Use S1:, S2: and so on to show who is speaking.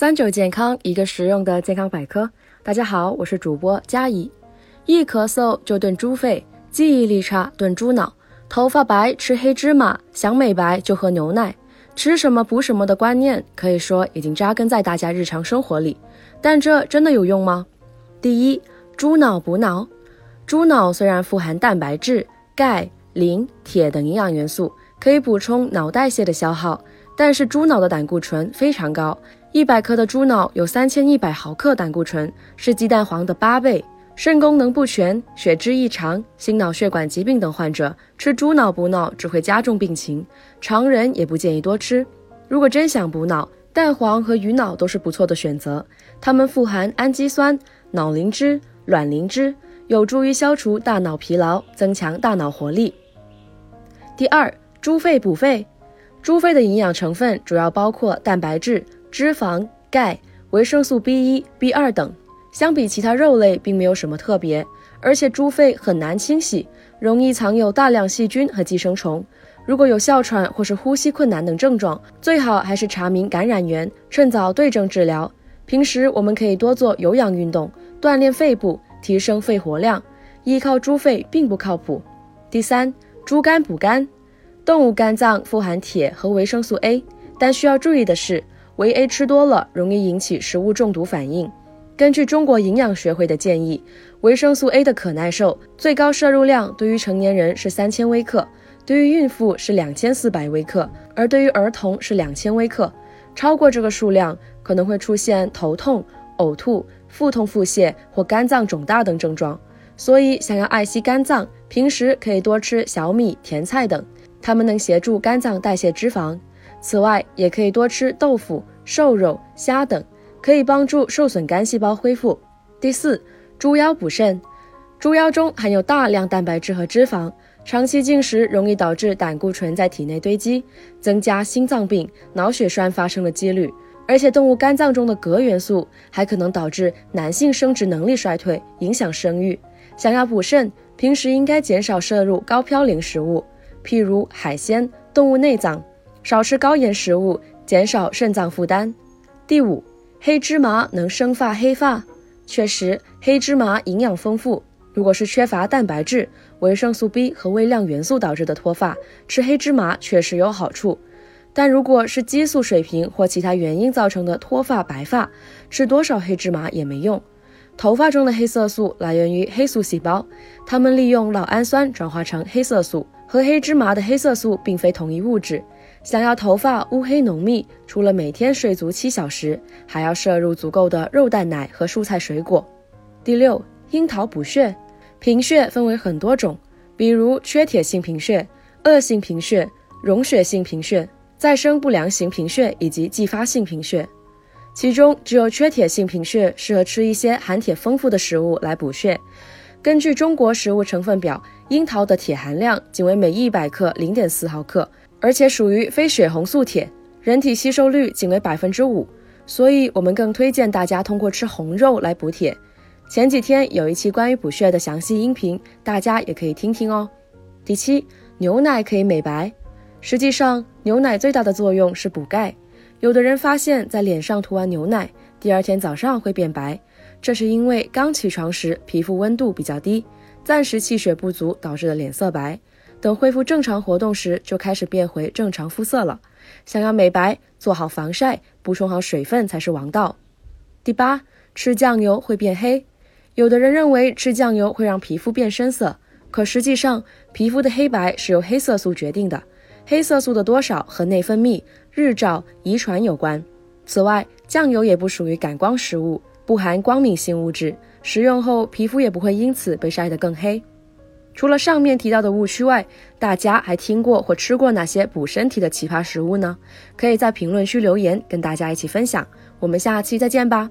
S1: 三九健康，一个实用的健康百科。大家好，我是主播佳怡。一咳嗽就炖猪肺，记忆力差炖猪脑，头发白吃黑芝麻，想美白就喝牛奶，吃什么补什么的观念，可以说已经扎根在大家日常生活里。但这真的有用吗？第一，猪脑补脑。猪脑虽然富含蛋白质、钙、磷、铁等营养元素，可以补充脑代谢的消耗，但是猪脑的胆固醇非常高。一百克的猪脑有三千一百毫克胆固醇，是鸡蛋黄的八倍。肾功能不全、血脂异常、心脑血管疾病等患者吃猪脑补脑只会加重病情，常人也不建议多吃。如果真想补脑，蛋黄和鱼脑都是不错的选择。它们富含氨基酸、脑磷脂、卵磷脂，有助于消除大脑疲劳，增强大脑活力。第二，猪肺补肺。猪肺的营养成分主要包括蛋白质。脂肪、钙、维生素 B 一、B 二等，相比其他肉类并没有什么特别。而且猪肺很难清洗，容易藏有大量细菌和寄生虫。如果有哮喘或是呼吸困难等症状，最好还是查明感染源，趁早对症治疗。平时我们可以多做有氧运动，锻炼肺部，提升肺活量。依靠猪肺并不靠谱。第三，猪肝补肝。动物肝脏富含铁和维生素 A，但需要注意的是。维 A 吃多了容易引起食物中毒反应。根据中国营养学会的建议，维生素 A 的可耐受最高摄入量对于成年人是三千微克，对于孕妇是两千四百微克，而对于儿童是两千微克。超过这个数量可能会出现头痛、呕吐、腹痛、腹泻或肝脏肿大等症状。所以，想要爱惜肝脏，平时可以多吃小米、甜菜等，它们能协助肝脏代谢脂肪。此外，也可以多吃豆腐、瘦肉、虾等，可以帮助受损肝细胞恢复。第四，猪腰补肾。猪腰中含有大量蛋白质和脂肪，长期进食容易导致胆固醇在体内堆积，增加心脏病、脑血栓发生的几率。而且，动物肝脏中的镉元素还可能导致男性生殖能力衰退，影响生育。想要补肾，平时应该减少摄入高嘌呤食物，譬如海鲜、动物内脏。少吃高盐食物，减少肾脏负担。第五，黑芝麻能生发黑发。确实，黑芝麻营养丰富。如果是缺乏蛋白质、维生素 B 和微量元素导致的脱发，吃黑芝麻确实有好处。但如果是激素水平或其他原因造成的脱发白发，吃多少黑芝麻也没用。头发中的黑色素来源于黑素细胞，它们利用酪氨酸转化成黑色素，和黑芝麻的黑色素并非同一物质。想要头发乌黑浓密，除了每天睡足七小时，还要摄入足够的肉蛋奶和蔬菜水果。第六，樱桃补血。贫血分为很多种，比如缺铁性贫血、恶性贫血、溶血性贫血、再生不良型贫血以及继发性贫血。其中，只有缺铁性贫血适合吃一些含铁丰富的食物来补血。根据中国食物成分表，樱桃的铁含量仅为每一百克零点四毫克。而且属于非血红素铁，人体吸收率仅为百分之五，所以我们更推荐大家通过吃红肉来补铁。前几天有一期关于补血的详细音频，大家也可以听听哦。第七，牛奶可以美白。实际上，牛奶最大的作用是补钙。有的人发现，在脸上涂完牛奶，第二天早上会变白，这是因为刚起床时皮肤温度比较低，暂时气血不足导致的脸色白。等恢复正常活动时，就开始变回正常肤色了。想要美白，做好防晒，补充好水分才是王道。第八，吃酱油会变黑。有的人认为吃酱油会让皮肤变深色，可实际上，皮肤的黑白是由黑色素决定的。黑色素的多少和内分泌、日照、遗传有关。此外，酱油也不属于感光食物，不含光敏性物质，食用后皮肤也不会因此被晒得更黑。除了上面提到的误区外，大家还听过或吃过哪些补身体的奇葩食物呢？可以在评论区留言，跟大家一起分享。我们下期再见吧。